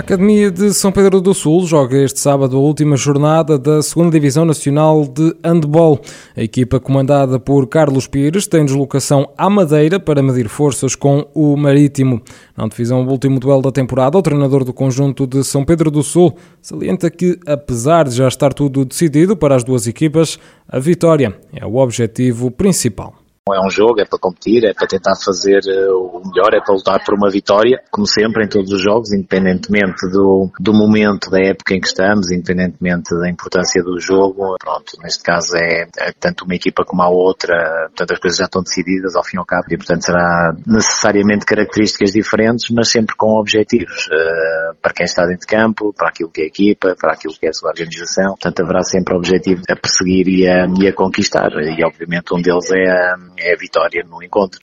A Academia de São Pedro do Sul joga este sábado a última jornada da 2 Divisão Nacional de Handball. A equipa comandada por Carlos Pires tem deslocação à Madeira para medir forças com o Marítimo. Na divisão, o último duelo da temporada, o treinador do conjunto de São Pedro do Sul salienta que, apesar de já estar tudo decidido para as duas equipas, a vitória é o objetivo principal é um jogo, é para competir, é para tentar fazer eh, o melhor, é para lutar por uma vitória, como sempre em todos os jogos, independentemente do, do momento, da época em que estamos, independentemente da importância do jogo. Pronto, neste caso é, é tanto uma equipa como a outra, portanto as coisas já estão decididas ao fim e ao cabo e portanto será necessariamente características diferentes, mas sempre com objetivos uh, para quem está dentro de campo, para aquilo que é a equipa, para aquilo que é a sua organização. Portanto haverá sempre objetivo a perseguir e a, e a conquistar e obviamente um deles é a, é a vitória no encontro.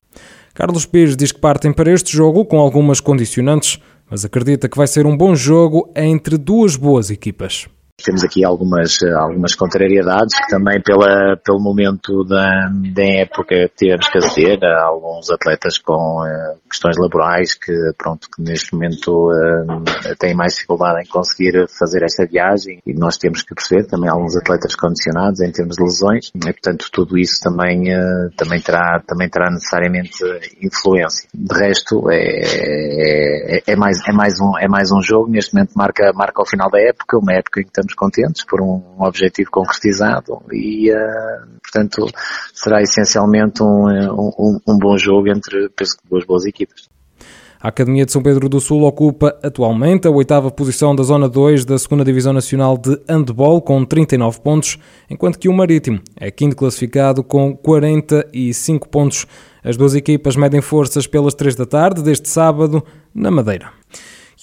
Carlos Pires diz que partem para este jogo com algumas condicionantes, mas acredita que vai ser um bom jogo entre duas boas equipas. Temos aqui algumas, algumas contrariedades que também pela, pelo momento da, da época temos que aceder a alguns atletas com uh, questões laborais que, pronto, que neste momento uh, têm mais dificuldade em conseguir fazer esta viagem e nós temos que perceber também alguns atletas condicionados em termos de lesões e, portanto, tudo isso também, uh, também, terá, também terá necessariamente influência. De resto, é, é, é, mais, é, mais um, é mais um jogo, neste momento marca, marca ao final da época, uma época em que estamos contentes por um objetivo concretizado e, uh, portanto, será essencialmente um, um, um bom jogo entre, penso, duas boas equipas. A Academia de São Pedro do Sul ocupa atualmente a oitava posição da Zona 2 da 2 Divisão Nacional de Handball, com 39 pontos, enquanto que o Marítimo é quinto classificado com 45 pontos. As duas equipas medem forças pelas 3 da tarde deste sábado na Madeira.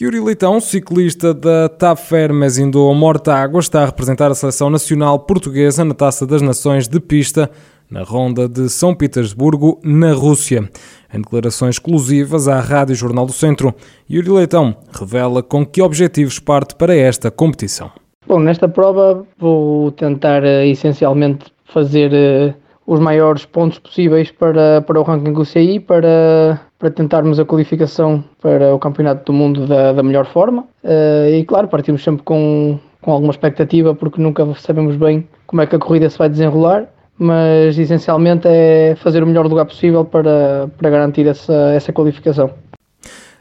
Yuri Leitão, ciclista da TAP Fermes Indo Mortágua, está a representar a seleção nacional portuguesa na Taça das Nações de Pista, na ronda de São Petersburgo, na Rússia. Em declarações exclusivas à Rádio Jornal do Centro, Yuri Leitão revela com que objetivos parte para esta competição. Bom, nesta prova vou tentar uh, essencialmente fazer uh, os maiores pontos possíveis para, para o ranking UCI, para para tentarmos a qualificação para o Campeonato do Mundo da, da melhor forma. Uh, e claro, partimos sempre com, com alguma expectativa, porque nunca sabemos bem como é que a corrida se vai desenrolar, mas essencialmente é fazer o melhor lugar possível para, para garantir essa, essa qualificação.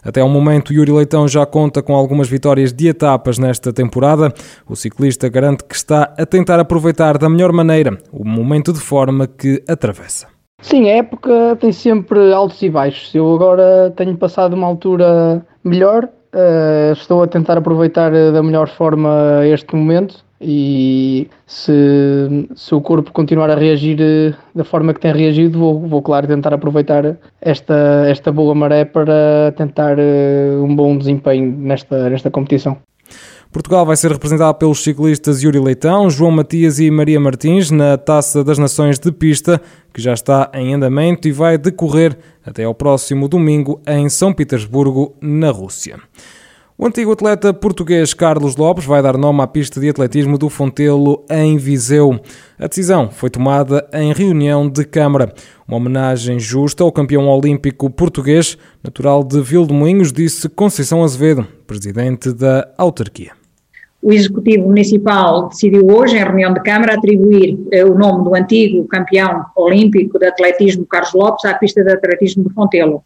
Até ao momento, Yuri Leitão já conta com algumas vitórias de etapas nesta temporada. O ciclista garante que está a tentar aproveitar da melhor maneira o momento de forma que atravessa. Sim, a época tem sempre altos e baixos. Eu agora tenho passado uma altura melhor, uh, estou a tentar aproveitar da melhor forma este momento e se, se o corpo continuar a reagir eh, da forma que tem reagido, vou, vou claro tentar aproveitar esta, esta boa maré para tentar uh, um bom desempenho nesta, nesta competição. Portugal vai ser representado pelos ciclistas Yuri Leitão, João Matias e Maria Martins na Taça das Nações de Pista, que já está em andamento e vai decorrer até ao próximo domingo em São Petersburgo, na Rússia. O antigo atleta português Carlos Lopes vai dar nome à pista de atletismo do Fontelo em Viseu. A decisão foi tomada em reunião de Câmara. Uma homenagem justa ao campeão olímpico português, natural de Vildemoinhos, disse Conceição Azevedo, presidente da autarquia. O Executivo Municipal decidiu hoje, em reunião de Câmara, atribuir eh, o nome do antigo campeão olímpico de atletismo Carlos Lopes à pista de atletismo de Fontelo.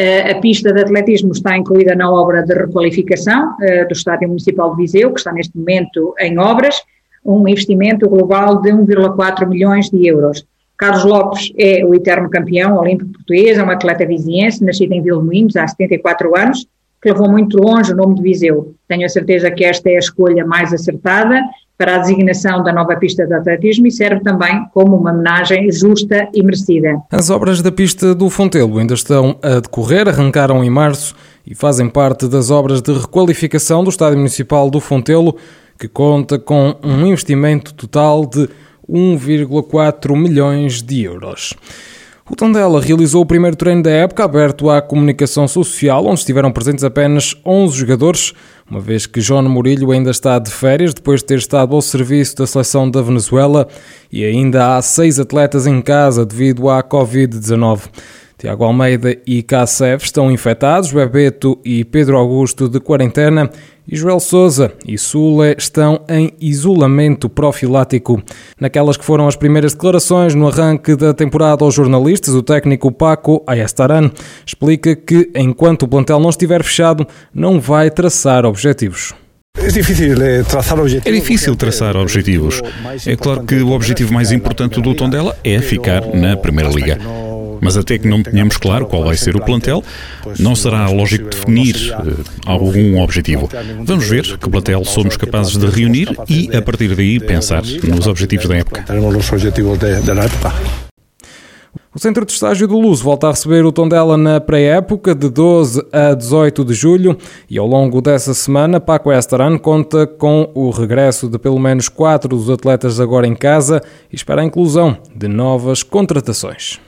Eh, a pista de atletismo está incluída na obra de requalificação eh, do Estádio Municipal de Viseu, que está neste momento em obras, um investimento global de 1,4 milhões de euros. Carlos Lopes é o eterno campeão olímpico português, é um atleta viziense, nascido em Vilmoinhos há 74 anos, que levou muito longe o nome de Viseu. Tenho a certeza que esta é a escolha mais acertada para a designação da nova pista de atletismo e serve também como uma homenagem justa e merecida. As obras da pista do Fontelo ainda estão a decorrer, arrancaram em março e fazem parte das obras de requalificação do Estádio Municipal do Fontelo, que conta com um investimento total de 1,4 milhões de euros. O Tondela realizou o primeiro treino da época aberto à comunicação social, onde estiveram presentes apenas 11 jogadores, uma vez que João Murilho ainda está de férias depois de ter estado ao serviço da seleção da Venezuela e ainda há seis atletas em casa devido à Covid-19. Tiago Almeida e Kassev estão infectados, Bebeto e Pedro Augusto de quarentena e Joel Souza e Sule estão em isolamento profilático. Naquelas que foram as primeiras declarações no arranque da temporada aos jornalistas, o técnico Paco Ayastaran explica que enquanto o plantel não estiver fechado, não vai traçar objetivos. É difícil traçar objetivos. É difícil traçar objetivos. É claro que o objetivo mais importante do Tondela é ficar na Primeira Liga. Mas até que não tenhamos claro qual vai ser o plantel, não será lógico definir uh, algum objetivo. Vamos ver que plantel somos capazes de reunir e, a partir daí, pensar nos objetivos da época. O Centro de Estágio do Luz volta a receber o Tondela na pré-época de 12 a 18 de julho e ao longo dessa semana Paco Estaran conta com o regresso de pelo menos quatro dos atletas agora em casa e espera a inclusão de novas contratações.